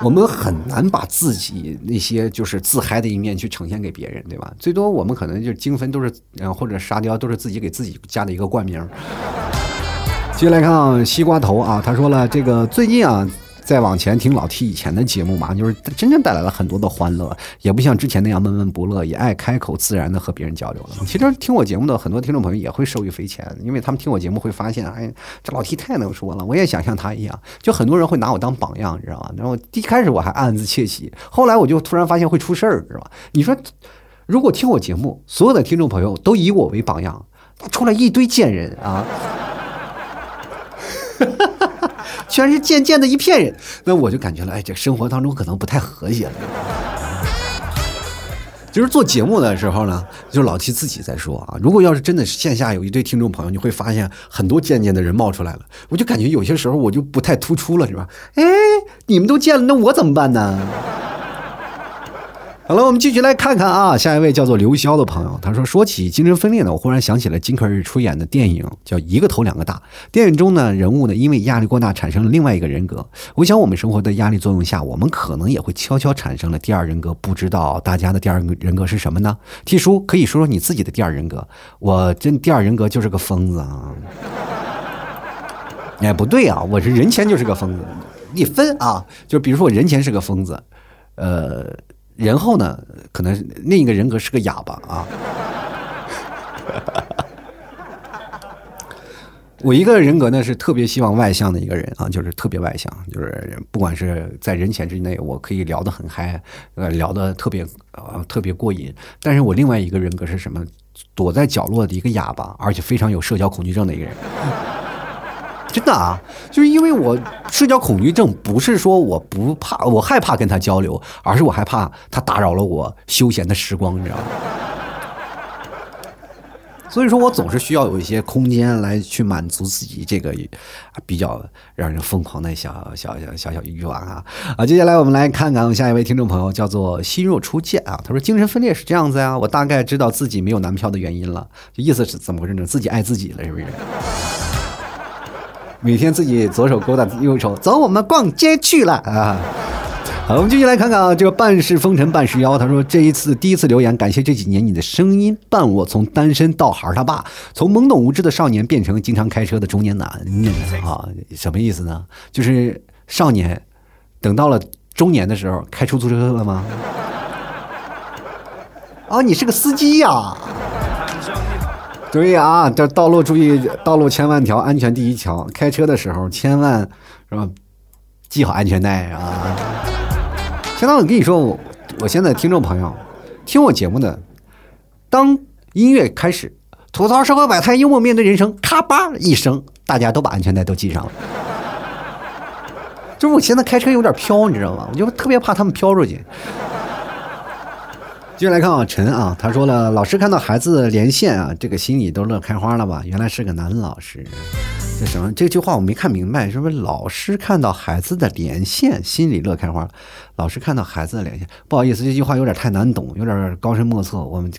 [SPEAKER 1] 我们很难把自己那些就是自嗨的一面去呈现给别人，对吧？最多我们可能就是精分都是，或者沙雕都是自己给自己加的一个冠名。接下来看西瓜头啊，他说了，这个最近啊。再往前听老 T 以前的节目嘛，就是真正带来了很多的欢乐，也不像之前那样闷闷不乐，也爱开口自然的和别人交流了。其实听我节目的很多听众朋友也会受益匪浅，因为他们听我节目会发现，哎，这老 T 太能说了，我也想像他一样。就很多人会拿我当榜样，你知道吧？然后一开始我还暗自窃喜，后来我就突然发现会出事儿，是吧？你说，如果听我节目，所有的听众朋友都以我为榜样，出来一堆贱人啊！全是贱贱的一片人，那我就感觉了，哎，这生活当中可能不太和谐了。就是做节目的时候呢，就老七自己在说啊，如果要是真的是线下有一堆听众朋友，你会发现很多贱贱的人冒出来了，我就感觉有些时候我就不太突出了，是吧？哎，你们都贱了，那我怎么办呢？好了，我们继续来看看啊，下一位叫做刘潇的朋友，他说：“说起精神分裂呢，我忽然想起了金可瑞出演的电影，叫《一个头两个大》。电影中呢，人物呢因为压力过大产生了另外一个人格。我想我们生活的压力作用下，我们可能也会悄悄产生了第二人格。不知道大家的第二人格是什么呢？T 叔可以说说你自己的第二人格。我真第二人格就是个疯子啊！哎，不对啊，我是人前就是个疯子。你分啊，就比如说我人前是个疯子，呃。”然后呢，可能另一个人格是个哑巴啊。我一个人格呢是特别希望外向的一个人啊，就是特别外向，就是不管是在人前之内，我可以聊得很嗨，呃，聊得特别呃特别过瘾。但是我另外一个人格是什么？躲在角落的一个哑巴，而且非常有社交恐惧症的一个人。真的啊，就是因为我社交恐惧症，不是说我不怕，我害怕跟他交流，而是我害怕他打扰了我休闲的时光，你知道吗？所以说我总是需要有一些空间来去满足自己这个比较让人疯狂的小小小小小欲望啊啊！接下来我们来看看我下一位听众朋友，叫做心若初见啊，他说精神分裂是这样子呀，我大概知道自己没有男票的原因了，就意思是怎么回事呢？自己爱自己了是不是？每天自己左手勾搭右手，走，我们逛街去了啊！好，我们继续来看看啊，这个半是风尘半是妖，他说这一次第一次留言，感谢这几年你的声音伴我从单身到孩儿他爸，从懵懂无知的少年变成经常开车的中年男啊，什么意思呢？就是少年等到了中年的时候开出租车了吗？哦，你是个司机呀？对啊，这道路注意，道路千万条，安全第一条。开车的时候千万是吧，系好安全带啊。相当我跟你说，我我现在听众朋友听我节目的，当音乐开始，吐槽社会百态，幽默面对人生，咔吧一声，大家都把安全带都系上了。就是我现在开车有点飘，你知道吗？我就特别怕他们飘出去。接下来看啊，陈啊，他说了，老师看到孩子连线啊，这个心里都乐开花了吧？原来是个男老师。这什么？这句话我没看明白，是不是老师看到孩子的连线，心里乐开花？老师看到孩子的脸，不好意思，这句话有点太难懂，有点高深莫测。我们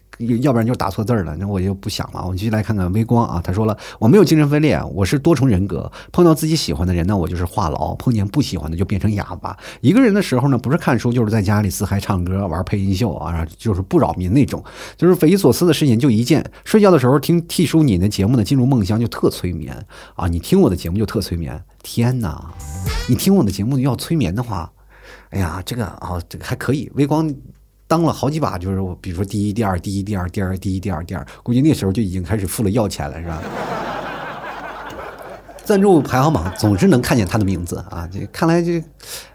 [SPEAKER 1] 要不然就打错字了，那我就不想了。我们继续来看看微光啊，他说了，我没有精神分裂，我是多重人格。碰到自己喜欢的人呢，我就是话痨；碰见不喜欢的，就变成哑巴。一个人的时候呢，不是看书，就是在家里自嗨唱歌、玩配音秀啊，就是不扰民那种。就是匪夷所思的事情就一件。睡觉的时候听替叔你的节目呢，进入梦乡就特催眠啊！你听我的节目就特催眠。天哪，你听我的节目要催眠的话。哎呀，这个啊，这个还可以。微光当了好几把，就是我，比如说第一、第二、第一、第二、第二、第一、第二、第二，估计那时候就已经开始付了药钱了，是吧？赞助排行榜总是能看见他的名字啊！这看来这，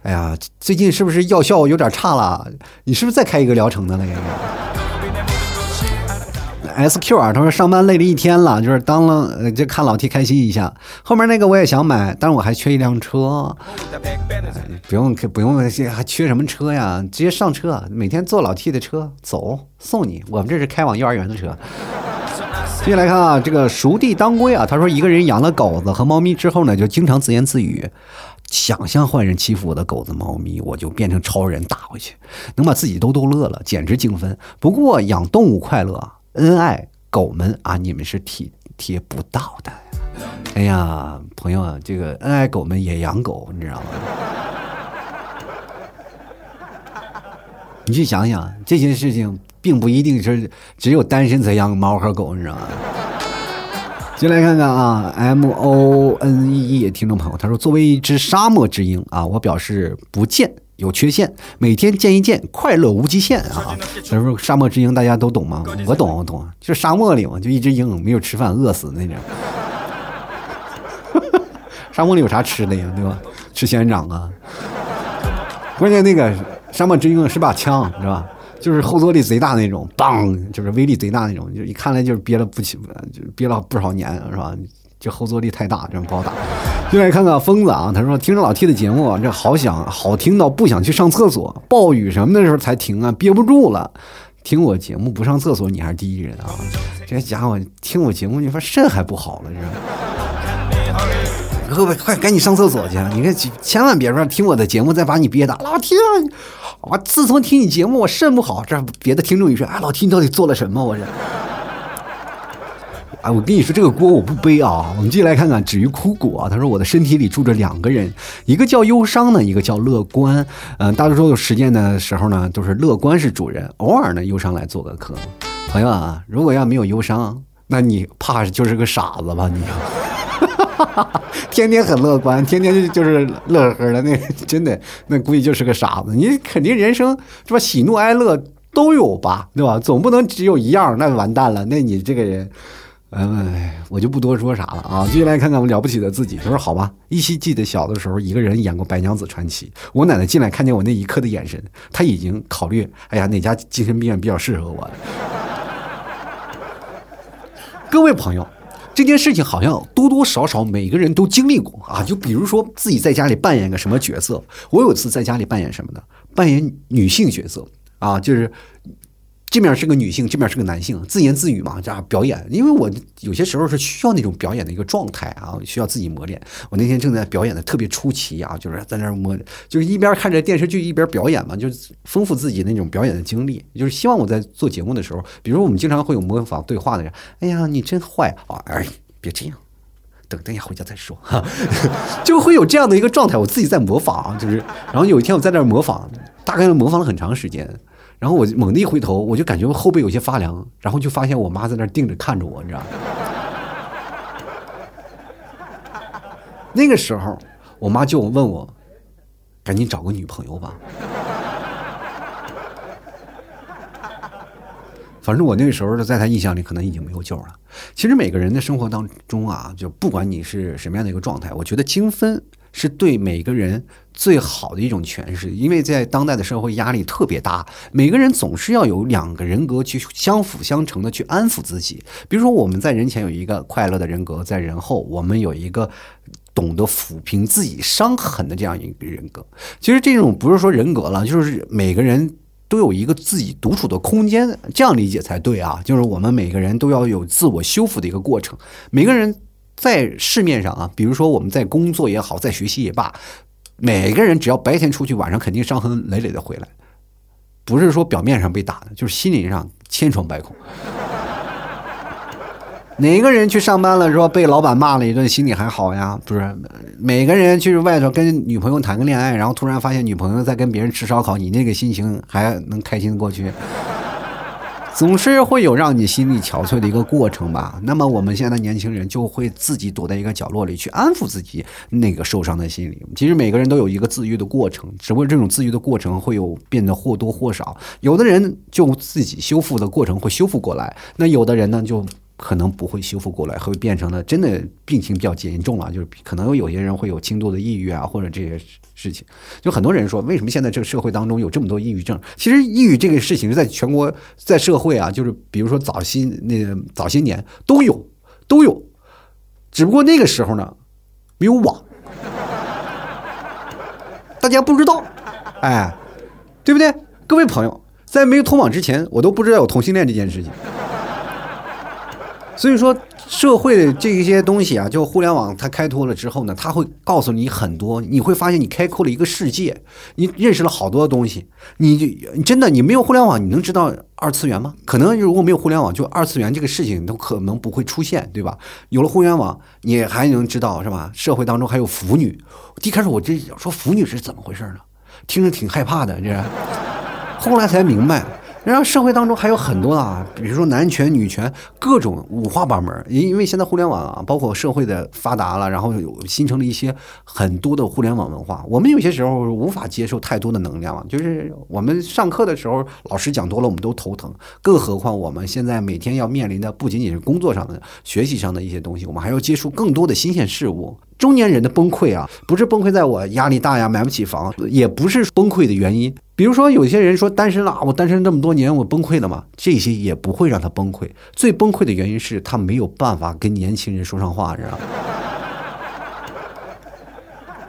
[SPEAKER 1] 哎呀，最近是不是药效有点差了？你是不是再开一个疗程的了？S Q 啊，他说上班累了一天了，就是当了就看老 T 开心一下。后面那个我也想买，但是我还缺一辆车。不用不用，还缺什么车呀？直接上车，每天坐老 T 的车走送你。我们这是开往幼儿园的车。接下来看啊，这个熟地当归啊，他说一个人养了狗子和猫咪之后呢，就经常自言自语，想象坏人欺负我的狗子猫咪，我就变成超人打回去，能把自己都逗乐了，简直精分。不过养动物快乐啊。恩爱狗们啊，你们是体贴不到的。哎呀，朋友啊，这个恩爱狗们也养狗，你知道吗？你去想想，这些事情并不一定是只有单身才养猫和狗，你知道吗？进来看看啊，M O N E E 听众朋友，他说：“作为一只沙漠之鹰啊，我表示不见。”有缺陷，每天见一见，快乐无极限啊！所以说沙漠之鹰大家都懂吗？我懂，我懂，就沙漠里嘛，就一只鹰没有吃饭，饿死那种。沙漠里有啥吃的呀？对吧？吃仙人掌啊！关键那个沙漠之鹰是把枪，是吧？就是后坐力贼大那种，梆，就是威力贼大那种，就一看来就是憋了不起，就憋了不少年，是吧？这后坐力太大，这样不好打。就来看看疯子啊，他说听着老 T 的节目，这好想好听到不想去上厕所，暴雨什么的时候才停啊，憋不住了。听我节目不上厕所，你还是第一人啊！这家伙听我节目，你说肾还不好了，是吧？各位快赶紧上厕所去！你看，千万别说听我的节目再把你憋的。老 T，我自从听你节目，我肾不好。这别的听众一说，哎，老 T 你到底做了什么？我这。哎，我跟你说，这个锅我不背啊。我们继续来看看止于枯骨啊。他说，我的身体里住着两个人，一个叫忧伤呢，一个叫乐观。嗯，大多数实践的时候呢，都是乐观是主人，偶尔呢，忧伤来做个客。朋友啊，如果要没有忧伤，那你怕就是个傻子吧？你，天天很乐观，天天就就是乐呵的，那真的那估计就是个傻子。你肯定人生是吧？喜怒哀乐都有吧，对吧？总不能只有一样，那完蛋了。那你这个人。哎，我就不多说啥了啊，继续来看看我们了不起的自己。他说：“好吧，依稀记得小的时候，一个人演过《白娘子传奇》。我奶奶进来看见我那一刻的眼神，她已经考虑，哎呀，哪家精神病院比较适合我。”各位朋友，这件事情好像多多少少每个人都经历过啊。就比如说自己在家里扮演个什么角色，我有一次在家里扮演什么呢？扮演女性角色啊，就是。这面是个女性，这面是个男性，自言自语嘛，这样表演。因为我有些时候是需要那种表演的一个状态啊，需要自己磨练。我那天正在表演的特别出奇啊，就是在那儿磨，就是一边看着电视剧一边表演嘛，就是丰富自己那种表演的经历。就是希望我在做节目的时候，比如我们经常会有模仿对话的人，哎呀，你真坏啊！哎，别这样，等等下回家再说哈，就会有这样的一个状态。我自己在模仿，就是，然后有一天我在那模仿，大概模仿了很长时间。然后我猛地一回头，我就感觉我后背有些发凉，然后就发现我妈在那儿定着看着我，你知道吗？那个时候，我妈就问我：“赶紧找个女朋友吧。”反正我那个时候，在她印象里可能已经没有救了。其实每个人的生活当中啊，就不管你是什么样的一个状态，我觉得精分。是对每个人最好的一种诠释，因为在当代的社会压力特别大，每个人总是要有两个人格去相辅相成的去安抚自己。比如说，我们在人前有一个快乐的人格，在人后我们有一个懂得抚平自己伤痕的这样一个人格。其实这种不是说人格了，就是每个人都有一个自己独处的空间，这样理解才对啊。就是我们每个人都要有自我修复的一个过程，每个人。在市面上啊，比如说我们在工作也好，在学习也罢，每个人只要白天出去，晚上肯定伤痕累累的回来，不是说表面上被打的，就是心灵上千疮百孔。哪个人去上班了，说被老板骂了一顿，心里还好呀？不是，每个人去外头跟女朋友谈个恋爱，然后突然发现女朋友在跟别人吃烧烤，你那个心情还能开心过去？总是会有让你心力憔悴的一个过程吧。那么我们现在年轻人就会自己躲在一个角落里去安抚自己那个受伤的心灵。其实每个人都有一个自愈的过程，只不过这种自愈的过程会有变得或多或少。有的人就自己修复的过程会修复过来，那有的人呢就。可能不会修复过来，会变成了真的病情比较严重了，就是可能有些人会有轻度的抑郁啊，或者这些事情。就很多人说，为什么现在这个社会当中有这么多抑郁症？其实抑郁这个事情是在全国在社会啊，就是比如说早些那早些年都有都有，只不过那个时候呢没有网，大家不知道，哎，对不对？各位朋友，在没有通网之前，我都不知道有同性恋这件事情。所以说，社会的这一些东西啊，就互联网它开拓了之后呢，它会告诉你很多，你会发现你开阔了一个世界，你认识了好多东西。你真的你没有互联网，你能知道二次元吗？可能如果没有互联网，就二次元这个事情都可能不会出现，对吧？有了互联网，你还能知道是吧？社会当中还有腐女。一开始我这说腐女是怎么回事呢？听着挺害怕的，这后来才明白。然后社会当中还有很多啊，比如说男权、女权，各种五花八门。因因为现在互联网啊，包括社会的发达了，然后有形成了一些很多的互联网文化。我们有些时候无法接受太多的能量，就是我们上课的时候老师讲多了，我们都头疼。更何况我们现在每天要面临的不仅仅是工作上的、学习上的一些东西，我们还要接触更多的新鲜事物。中年人的崩溃啊，不是崩溃在我压力大呀，买不起房，也不是崩溃的原因。比如说，有些人说单身了，我单身这么多年，我崩溃了嘛？这些也不会让他崩溃。最崩溃的原因是他没有办法跟年轻人说上话，知道吗？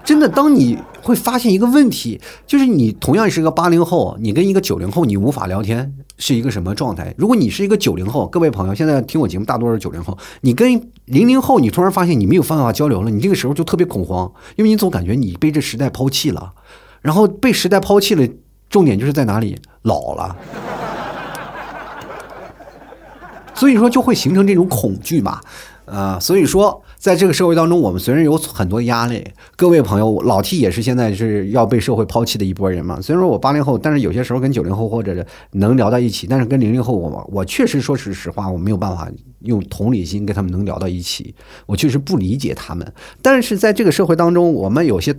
[SPEAKER 1] 真的，当你会发现一个问题，就是你同样是个八零后，你跟一个九零后，你无法聊天，是一个什么状态？如果你是一个九零后，各位朋友，现在听我节目大多是九零后，你跟零零后，你突然发现你没有办法交流了，你这个时候就特别恐慌，因为你总感觉你被这时代抛弃了，然后被时代抛弃了，重点就是在哪里？老了，所以说就会形成这种恐惧嘛，呃，所以说。在这个社会当中，我们虽然有很多压力，各位朋友，老 T 也是现在是要被社会抛弃的一波人嘛。虽然说我八零后，但是有些时候跟九零后或者能聊到一起，但是跟零零后，我我确实说实实话，我没有办法用同理心跟他们能聊到一起，我确实不理解他们。但是在这个社会当中，我们有些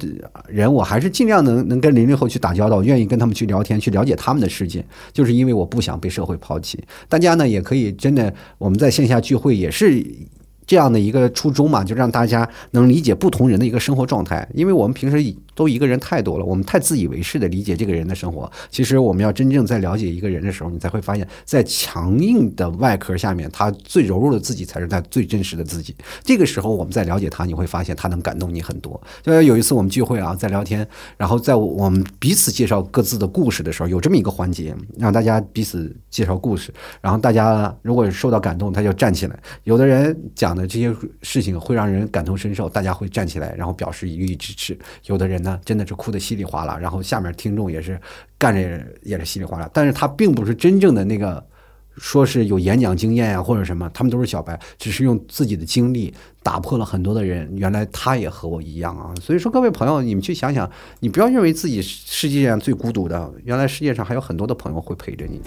[SPEAKER 1] 人，我还是尽量能能跟零零后去打交道，愿意跟他们去聊天，去了解他们的世界，就是因为我不想被社会抛弃。大家呢也可以真的，我们在线下聚会也是。这样的一个初衷嘛，就让大家能理解不同人的一个生活状态，因为我们平时都一个人太多了，我们太自以为是的理解这个人的生活。其实我们要真正在了解一个人的时候，你才会发现，在强硬的外壳下面，他最柔弱的自己才是他最真实的自己。这个时候，我们在了解他，你会发现他能感动你很多。就有一次我们聚会啊，在聊天，然后在我们彼此介绍各自的故事的时候，有这么一个环节，让大家彼此介绍故事，然后大家如果受到感动，他就站起来。有的人讲。的这些事情会让人感同身受，大家会站起来，然后表示予以支持。有的人呢，真的是哭得稀里哗啦，然后下面听众也是干着也是稀里哗啦。但是他并不是真正的那个，说是有演讲经验呀或者什么，他们都是小白，只是用自己的经历打破了很多的人。原来他也和我一样啊！所以说，各位朋友，你们去想想，你不要认为自己世界上最孤独的，原来世界上还有很多的朋友会陪着你。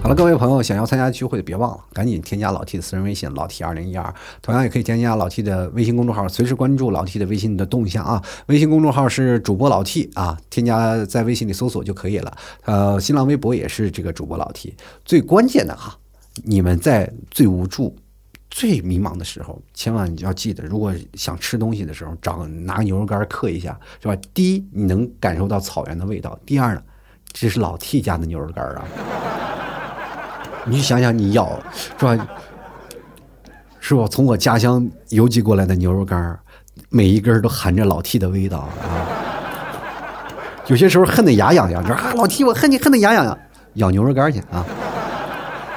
[SPEAKER 1] 好了，各位朋友，想要参加聚会的别忘了，赶紧添加老 T 的私人微信老 T 二零一二，同样也可以添加老 T 的微信公众号，随时关注老 T 的微信的动向啊。微信公众号是主播老 T 啊，添加在微信里搜索就可以了。呃，新浪微博也是这个主播老 T。最关键的哈，你们在最无助、最迷茫的时候，千万要记得，如果想吃东西的时候，找拿个牛肉干嗑一下，是吧？第一，你能感受到草原的味道；第二呢，这是老 T 家的牛肉干啊。你想想，你咬是吧？是吧？从我家乡邮寄过来的牛肉干每一根都含着老 T 的味道啊！有些时候恨得牙痒痒，说啊，老 T，我恨你恨得牙痒痒，咬牛肉干去啊！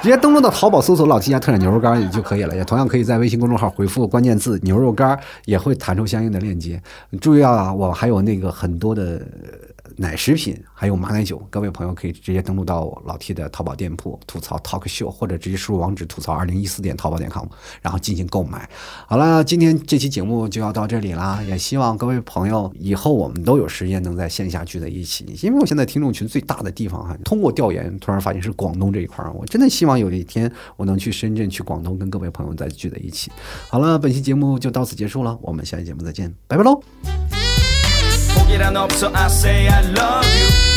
[SPEAKER 1] 直接登录到淘宝搜索“老 T 家特产牛肉干”也就可以了，也同样可以在微信公众号回复关键字“牛肉干”，也会弹出相应的链接。注意啊，我还有那个很多的。奶食品还有马奶酒，各位朋友可以直接登录到老 T 的淘宝店铺吐槽 Talk Show，或者直接输入网址吐槽二零一四点淘宝点 com，然后进行购买。好了，今天这期节目就要到这里啦，也希望各位朋友以后我们都有时间能在线下聚在一起。因为我现在听众群最大的地方哈，通过调研突然发现是广东这一块儿，我真的希望有一天我能去深圳、去广东跟各位朋友再聚在一起。好了，本期节目就到此结束了，我们下期节目再见，拜拜喽。 이란 없어 I say I love you.